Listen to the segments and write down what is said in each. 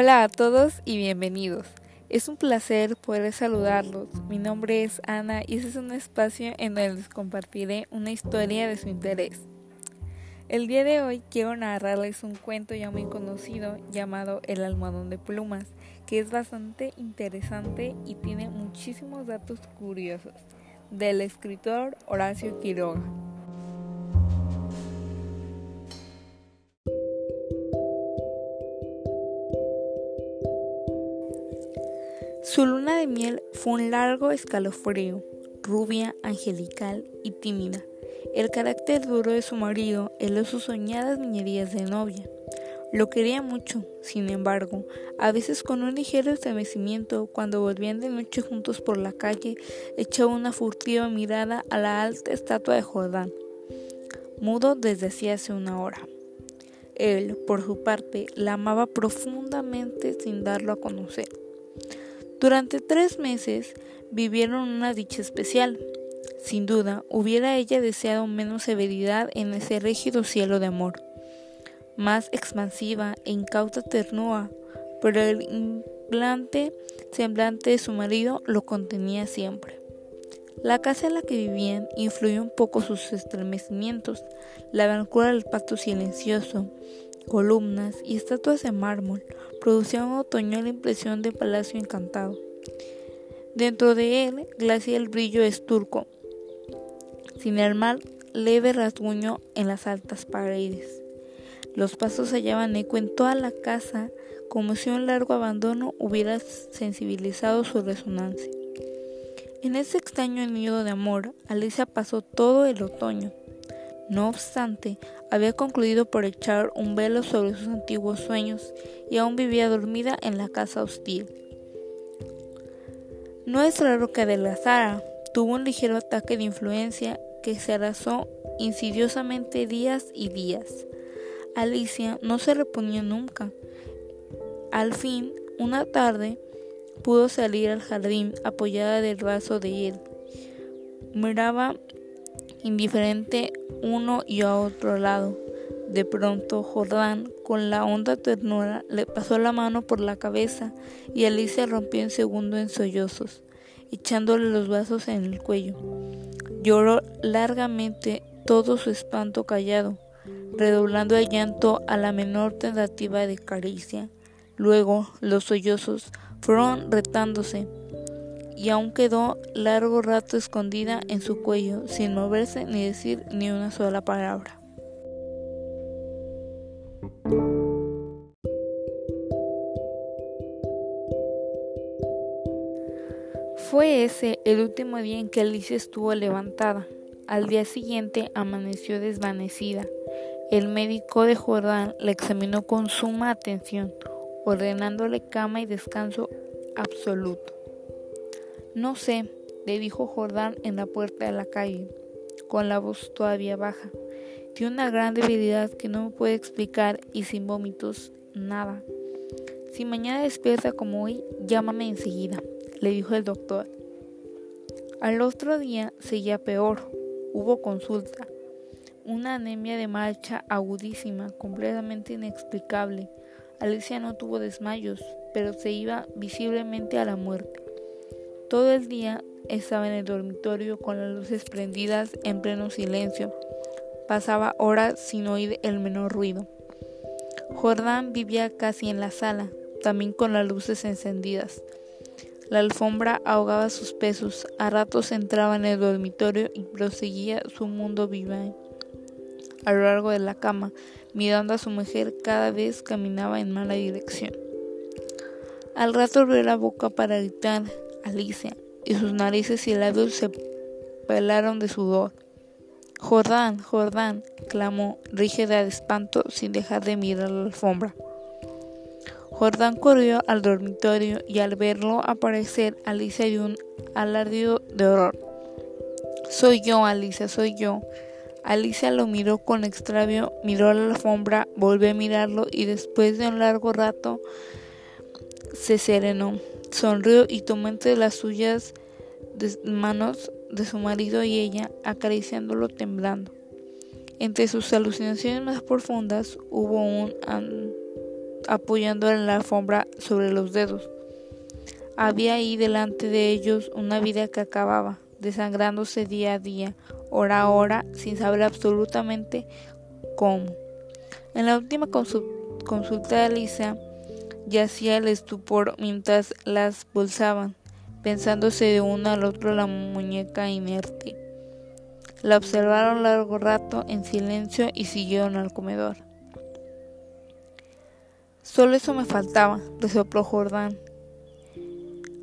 Hola a todos y bienvenidos. Es un placer poder saludarlos. Mi nombre es Ana y este es un espacio en donde les compartiré una historia de su interés. El día de hoy quiero narrarles un cuento ya muy conocido llamado El almohadón de plumas, que es bastante interesante y tiene muchísimos datos curiosos, del escritor Horacio Quiroga. Su luna de miel fue un largo escalofrío, rubia, angelical y tímida. El carácter duro de su marido heló sus soñadas niñerías de novia. Lo quería mucho, sin embargo, a veces con un ligero estremecimiento, cuando volvían de noche juntos por la calle, echaba una furtiva mirada a la alta estatua de Jordán, mudo desde hacía hace una hora. Él, por su parte, la amaba profundamente sin darlo a conocer. Durante tres meses vivieron una dicha especial. Sin duda, hubiera ella deseado menos severidad en ese rígido cielo de amor, más expansiva e incauta ternura, pero el implante semblante de su marido lo contenía siempre. La casa en la que vivían influyó un poco sus estremecimientos, la blancura del pacto silencioso, columnas y estatuas de mármol producían otoño la impresión de palacio encantado. Dentro de él glacia el brillo esturco, sin mal leve rasguño en las altas paredes. Los pasos hallaban eco en toda la casa, como si un largo abandono hubiera sensibilizado su resonancia. En ese extraño nido de amor, Alicia pasó todo el otoño, no obstante, había concluido por echar un velo sobre sus antiguos sueños y aún vivía dormida en la casa hostil. No es raro que adelgazara, tuvo un ligero ataque de influencia que se arrasó insidiosamente días y días. Alicia no se reponía nunca. Al fin, una tarde, pudo salir al jardín apoyada del brazo de él. Miraba indiferente uno y a otro lado. De pronto Jordán, con la honda ternura, le pasó la mano por la cabeza y Alicia rompió en segundo en sollozos, echándole los brazos en el cuello. Lloró largamente todo su espanto callado, redoblando el llanto a la menor tentativa de caricia. Luego los sollozos fueron retándose y aún quedó largo rato escondida en su cuello, sin moverse ni decir ni una sola palabra. Fue ese el último día en que Alicia estuvo levantada. Al día siguiente amaneció desvanecida. El médico de Jordán la examinó con suma atención, ordenándole cama y descanso absoluto. No sé, le dijo Jordán en la puerta de la calle, con la voz todavía baja. Tiene una gran debilidad que no me puede explicar y sin vómitos, nada. Si mañana despierta como hoy, llámame enseguida, le dijo el doctor. Al otro día seguía peor. Hubo consulta. Una anemia de marcha agudísima, completamente inexplicable. Alicia no tuvo desmayos, pero se iba visiblemente a la muerte. Todo el día estaba en el dormitorio con las luces prendidas en pleno silencio. Pasaba horas sin oír el menor ruido. Jordán vivía casi en la sala, también con las luces encendidas. La alfombra ahogaba sus pesos, a ratos entraba en el dormitorio y proseguía su mundo viva a lo largo de la cama, mirando a su mujer cada vez caminaba en mala dirección. Al rato abrió la boca para gritar, Alicia, y sus narices y labios se pelaron de sudor. Jordán, Jordán, clamó, rígida de espanto sin dejar de mirar la alfombra. Jordán corrió al dormitorio y al verlo aparecer, Alicia dio un alardido de horror. Soy yo, Alicia, soy yo. Alicia lo miró con extravío, miró la alfombra, volvió a mirarlo y después de un largo rato se serenó. Sonrió y tomó entre las suyas manos de su marido y ella, acariciándolo temblando. Entre sus alucinaciones más profundas hubo un apoyando en la alfombra sobre los dedos. Había ahí delante de ellos una vida que acababa, desangrándose día a día, hora a hora, sin saber absolutamente cómo. En la última consulta de Alicia, yacía el estupor mientras las pulsaban, pensándose de uno al otro la muñeca inerte. La observaron largo rato en silencio y siguieron al comedor. Solo eso me faltaba, resopló Jordán.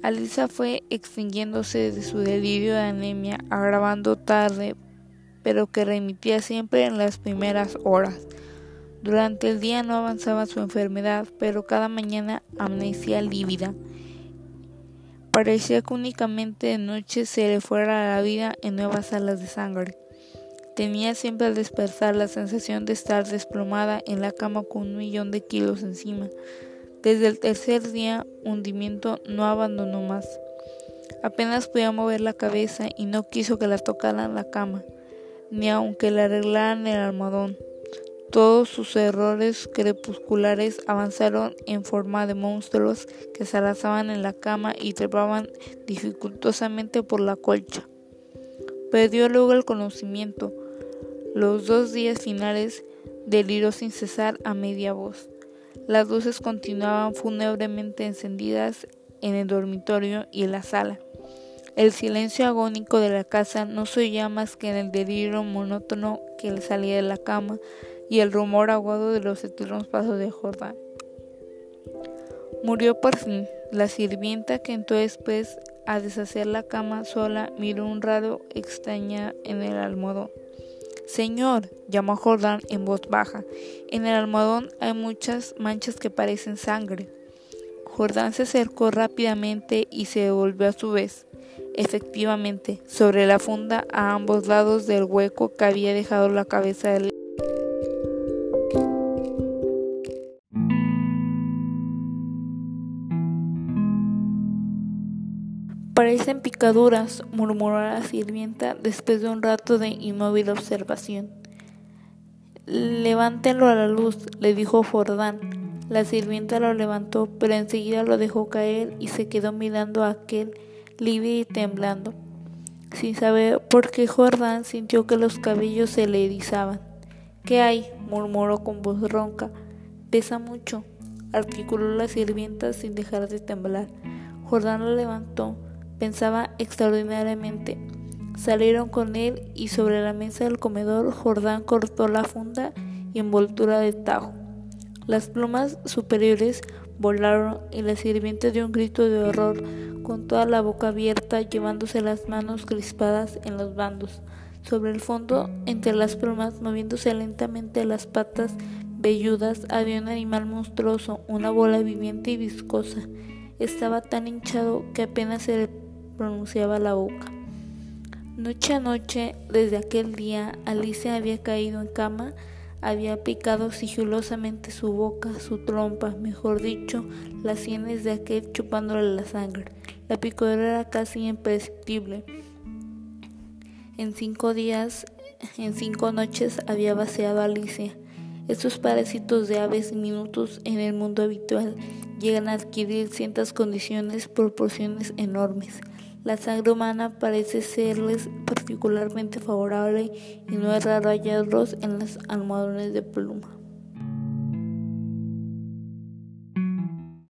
Alisa fue extinguiéndose de su delirio de anemia, agravando tarde, pero que remitía siempre en las primeras horas. Durante el día no avanzaba su enfermedad, pero cada mañana amnesia lívida. Parecía que únicamente de noche se le fuera la vida en nuevas salas de sangre. Tenía siempre al despertar la sensación de estar desplomada en la cama con un millón de kilos encima. Desde el tercer día, hundimiento no abandonó más. Apenas podía mover la cabeza y no quiso que la tocaran la cama, ni aunque le arreglaran el almohadón. Todos sus errores crepusculares avanzaron en forma de monstruos que se arrasaban en la cama y trepaban dificultosamente por la colcha. Perdió luego el conocimiento. Los dos días finales deliró sin cesar a media voz. Las luces continuaban fúnebremente encendidas en el dormitorio y en la sala. El silencio agónico de la casa no se oía más que en el delirio monótono que le salía de la cama y el rumor agudo de los eternos pasos de Jordán. Murió por fin. La sirvienta que entró después a deshacer la cama sola miró un raro extraña en el almohadón. Señor, llamó Jordán en voz baja, en el almohadón hay muchas manchas que parecen sangre. Jordán se acercó rápidamente y se devolvió a su vez. Efectivamente, sobre la funda a ambos lados del hueco que había dejado la cabeza del Parecen picaduras, murmuró la sirvienta después de un rato de inmóvil observación. Levántenlo a la luz, le dijo Jordán. La sirvienta lo levantó, pero enseguida lo dejó caer y se quedó mirando a aquel, lívido y temblando. Sin saber por qué Jordán sintió que los cabellos se le erizaban. ¿Qué hay? murmuró con voz ronca. Pesa mucho, articuló la sirvienta sin dejar de temblar. Jordán lo levantó, Pensaba extraordinariamente. Salieron con él y sobre la mesa del comedor Jordán cortó la funda y envoltura de tajo. Las plumas superiores volaron y la sirvienta dio un grito de horror con toda la boca abierta llevándose las manos crispadas en los bandos. Sobre el fondo, entre las plumas, moviéndose lentamente las patas velludas, había un animal monstruoso, una bola viviente y viscosa. Estaba tan hinchado que apenas se pronunciaba la boca. Noche a noche, desde aquel día, Alicia había caído en cama, había picado sigilosamente su boca, su trompa, mejor dicho, las sienes de aquel chupándole la sangre. La picadura era casi imperceptible. En cinco días, en cinco noches había vaciado a Alicia. Estos parásitos de aves minutos en el mundo habitual llegan a adquirir ciertas condiciones, proporciones enormes. La sangre humana parece serles particularmente favorable y no es raro hallarlos en los almohadones de pluma.